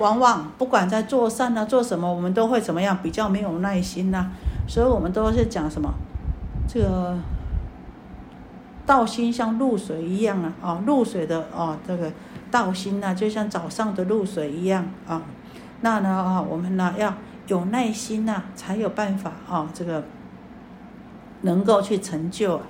往往不管在做善啊做什么，我们都会怎么样？比较没有耐心呐。所以我们都是讲什么？这个道心像露水一样啊，哦，露水的哦，这个道心呐，就像早上的露水一样啊。那呢啊，我们呢要有耐心呐，才有办法啊，这个能够去成就。